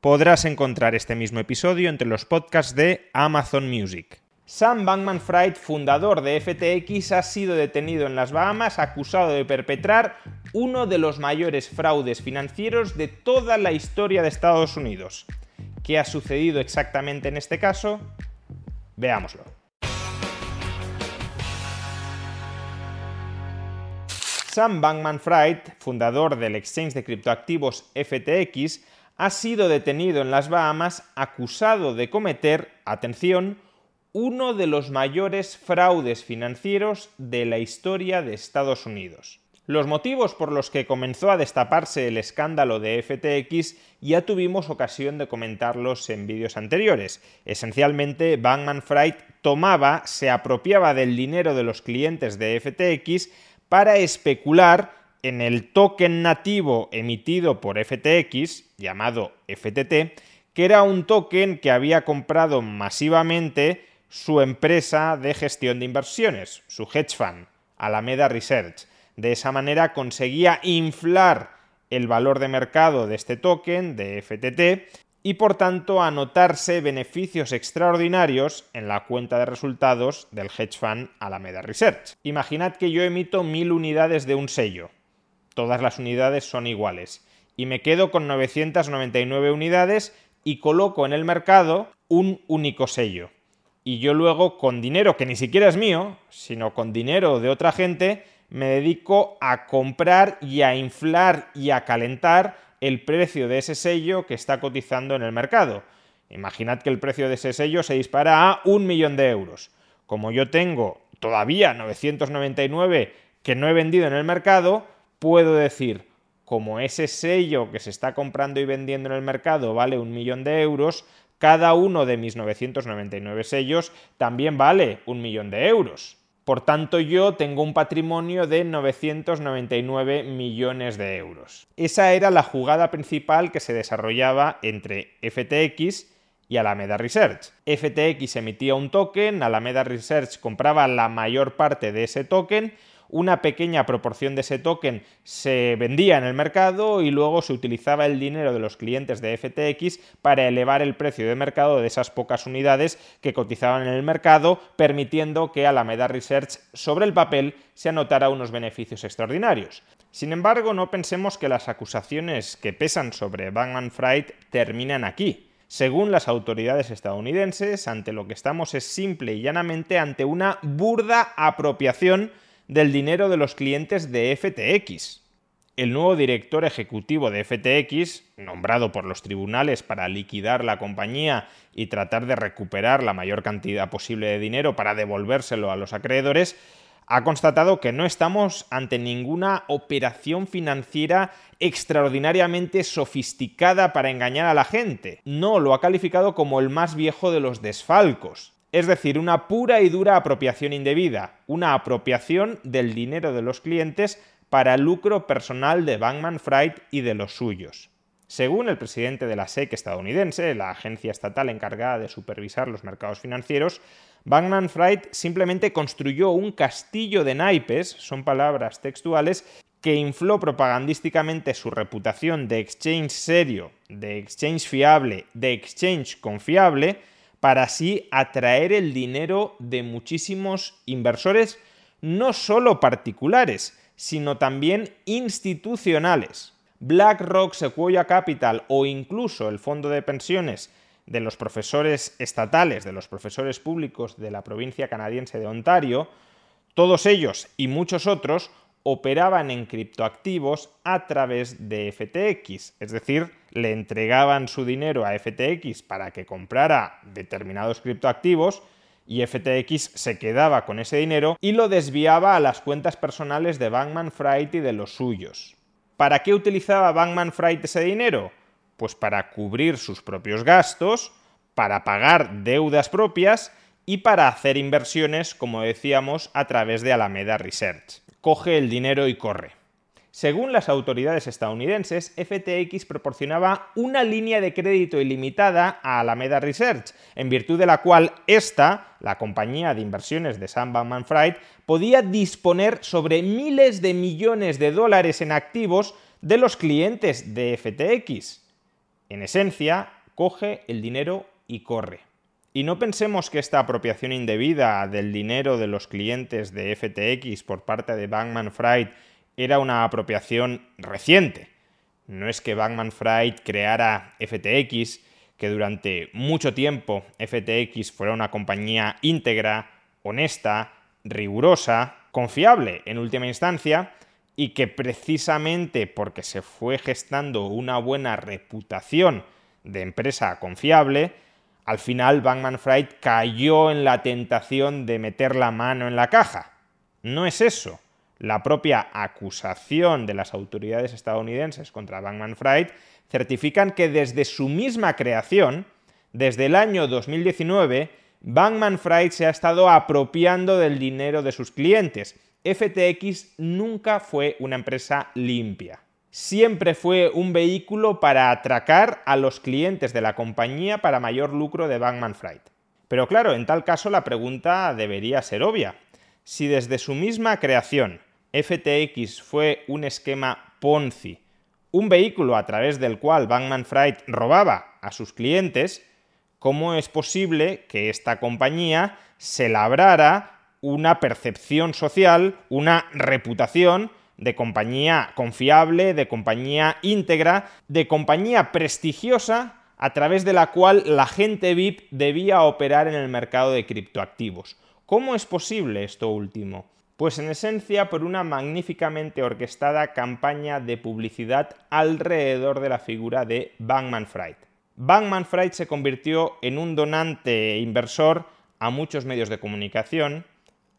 Podrás encontrar este mismo episodio entre los podcasts de Amazon Music. Sam Bankman Fried, fundador de FTX, ha sido detenido en las Bahamas acusado de perpetrar uno de los mayores fraudes financieros de toda la historia de Estados Unidos. ¿Qué ha sucedido exactamente en este caso? Veámoslo. Sam Bankman Fried, fundador del exchange de criptoactivos FTX, ha sido detenido en las Bahamas acusado de cometer, atención, uno de los mayores fraudes financieros de la historia de Estados Unidos. Los motivos por los que comenzó a destaparse el escándalo de FTX ya tuvimos ocasión de comentarlos en vídeos anteriores. Esencialmente, Bankman Fried tomaba, se apropiaba del dinero de los clientes de FTX para especular en el token nativo emitido por FTX, llamado FTT, que era un token que había comprado masivamente su empresa de gestión de inversiones, su hedge fund, Alameda Research. De esa manera conseguía inflar el valor de mercado de este token, de FTT, y por tanto anotarse beneficios extraordinarios en la cuenta de resultados del hedge fund Alameda Research. Imaginad que yo emito mil unidades de un sello. Todas las unidades son iguales. Y me quedo con 999 unidades y coloco en el mercado un único sello y yo luego con dinero que ni siquiera es mío, sino con dinero de otra gente, me dedico a comprar y a inflar y a calentar el precio de ese sello que está cotizando en el mercado. Imaginad que el precio de ese sello se dispara a un millón de euros. Como yo tengo todavía 999 que no he vendido en el mercado, puedo decir, como ese sello que se está comprando y vendiendo en el mercado vale un millón de euros, cada uno de mis 999 sellos también vale un millón de euros. Por tanto, yo tengo un patrimonio de 999 millones de euros. Esa era la jugada principal que se desarrollaba entre FTX y Alameda Research. FTX emitía un token, Alameda Research compraba la mayor parte de ese token, una pequeña proporción de ese token se vendía en el mercado y luego se utilizaba el dinero de los clientes de FTX para elevar el precio de mercado de esas pocas unidades que cotizaban en el mercado, permitiendo que Alameda Research sobre el papel se anotara unos beneficios extraordinarios. Sin embargo, no pensemos que las acusaciones que pesan sobre Bankman Fried terminan aquí. Según las autoridades estadounidenses, ante lo que estamos es simple y llanamente ante una burda apropiación del dinero de los clientes de FTX. El nuevo director ejecutivo de FTX, nombrado por los tribunales para liquidar la compañía y tratar de recuperar la mayor cantidad posible de dinero para devolvérselo a los acreedores, ha constatado que no estamos ante ninguna operación financiera extraordinariamente sofisticada para engañar a la gente. No, lo ha calificado como el más viejo de los desfalcos es decir, una pura y dura apropiación indebida, una apropiación del dinero de los clientes para lucro personal de Bankman Fried y de los suyos. Según el presidente de la SEC estadounidense, la agencia estatal encargada de supervisar los mercados financieros, Bankman Fried simplemente construyó un castillo de naipes, son palabras textuales, que infló propagandísticamente su reputación de exchange serio, de exchange fiable, de exchange confiable, para así atraer el dinero de muchísimos inversores, no solo particulares, sino también institucionales. BlackRock, Sequoia Capital o incluso el fondo de pensiones de los profesores estatales, de los profesores públicos de la provincia canadiense de Ontario, todos ellos y muchos otros operaban en criptoactivos a través de FTX, es decir, le entregaban su dinero a FTX para que comprara determinados criptoactivos y FTX se quedaba con ese dinero y lo desviaba a las cuentas personales de Bankman Fried y de los suyos. ¿Para qué utilizaba Bankman Fried ese dinero? Pues para cubrir sus propios gastos, para pagar deudas propias y para hacer inversiones, como decíamos, a través de Alameda Research. Coge el dinero y corre. Según las autoridades estadounidenses, FTX proporcionaba una línea de crédito ilimitada a Alameda Research, en virtud de la cual esta, la compañía de inversiones de Sam Bankman-Fried, podía disponer sobre miles de millones de dólares en activos de los clientes de FTX. En esencia, coge el dinero y corre. Y no pensemos que esta apropiación indebida del dinero de los clientes de FTX por parte de Bankman Fried era una apropiación reciente. No es que Bankman Fried creara FTX, que durante mucho tiempo FTX fuera una compañía íntegra, honesta, rigurosa, confiable en última instancia, y que precisamente porque se fue gestando una buena reputación de empresa confiable, al final Bankman Fried cayó en la tentación de meter la mano en la caja. No es eso. La propia acusación de las autoridades estadounidenses contra Bankman Fried certifican que desde su misma creación, desde el año 2019, Bankman Fried se ha estado apropiando del dinero de sus clientes. FTX nunca fue una empresa limpia siempre fue un vehículo para atracar a los clientes de la compañía para mayor lucro de Bankman Fried. Pero claro, en tal caso la pregunta debería ser obvia. Si desde su misma creación FTX fue un esquema Ponzi, un vehículo a través del cual Bankman Fried robaba a sus clientes, ¿cómo es posible que esta compañía se labrara una percepción social, una reputación de compañía confiable, de compañía íntegra, de compañía prestigiosa a través de la cual la gente VIP debía operar en el mercado de criptoactivos. ¿Cómo es posible esto último? Pues en esencia por una magníficamente orquestada campaña de publicidad alrededor de la figura de Bankman Fried. Bankman Fried se convirtió en un donante inversor a muchos medios de comunicación,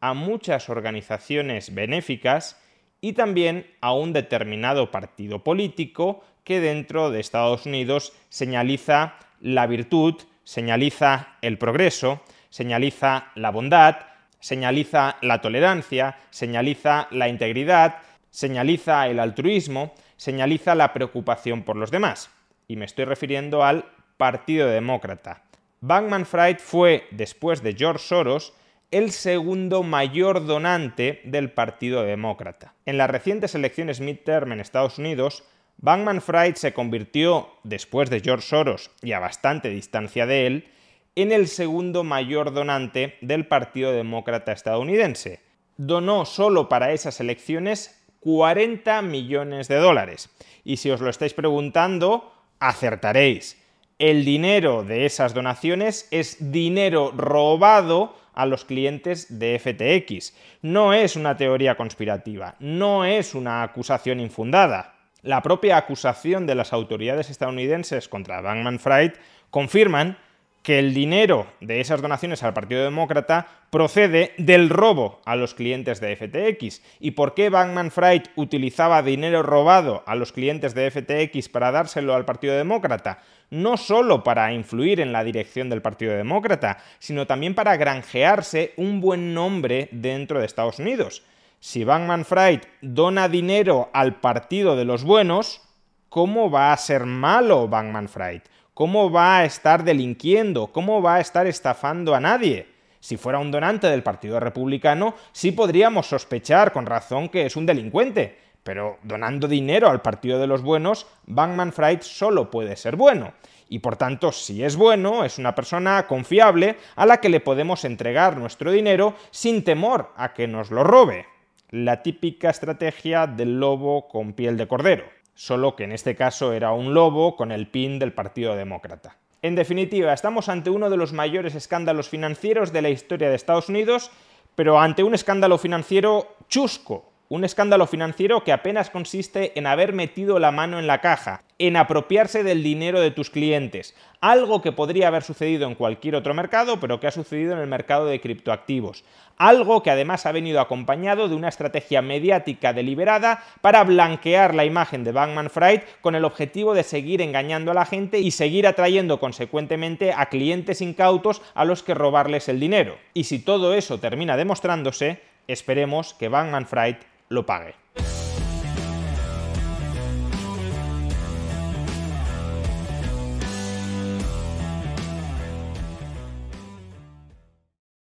a muchas organizaciones benéficas y también a un determinado partido político que dentro de Estados Unidos señaliza la virtud, señaliza el progreso, señaliza la bondad, señaliza la tolerancia, señaliza la integridad, señaliza el altruismo, señaliza la preocupación por los demás. Y me estoy refiriendo al Partido Demócrata. Bankman Fried fue, después de George Soros, el segundo mayor donante del Partido Demócrata. En las recientes elecciones midterm en Estados Unidos, Bankman Fried se convirtió, después de George Soros y a bastante distancia de él, en el segundo mayor donante del Partido Demócrata estadounidense. Donó solo para esas elecciones 40 millones de dólares. Y si os lo estáis preguntando, acertaréis. El dinero de esas donaciones es dinero robado a los clientes de FTX. No es una teoría conspirativa, no es una acusación infundada. La propia acusación de las autoridades estadounidenses contra Bankman Fried confirman que el dinero de esas donaciones al Partido Demócrata procede del robo a los clientes de FTX. ¿Y por qué Bankman Fried utilizaba dinero robado a los clientes de FTX para dárselo al Partido Demócrata? No solo para influir en la dirección del Partido Demócrata, sino también para granjearse un buen nombre dentro de Estados Unidos. Si Bankman Fried dona dinero al Partido de los Buenos, ¿cómo va a ser malo Bankman Fried? ¿Cómo va a estar delinquiendo? ¿Cómo va a estar estafando a nadie? Si fuera un donante del Partido Republicano, sí podríamos sospechar con razón que es un delincuente. Pero donando dinero al Partido de los Buenos, Bankman Fried solo puede ser bueno. Y por tanto, si es bueno, es una persona confiable a la que le podemos entregar nuestro dinero sin temor a que nos lo robe. La típica estrategia del lobo con piel de cordero solo que en este caso era un lobo con el pin del Partido Demócrata. En definitiva, estamos ante uno de los mayores escándalos financieros de la historia de Estados Unidos, pero ante un escándalo financiero chusco, Un escándalo financiero que apenas consiste en haber metido la mano en la caja, en apropiarse del dinero de tus clientes, algo que podría haber sucedido en cualquier otro mercado, pero que ha sucedido en el mercado de criptoactivos. Algo que además ha venido acompañado de una estrategia mediática deliberada para blanquear la imagen de Bankman Fried con el objetivo de seguir engañando a la gente y seguir atrayendo consecuentemente a clientes incautos a los que robarles el dinero. Y si todo eso termina demostrándose, esperemos que Bankman Fried lo pague.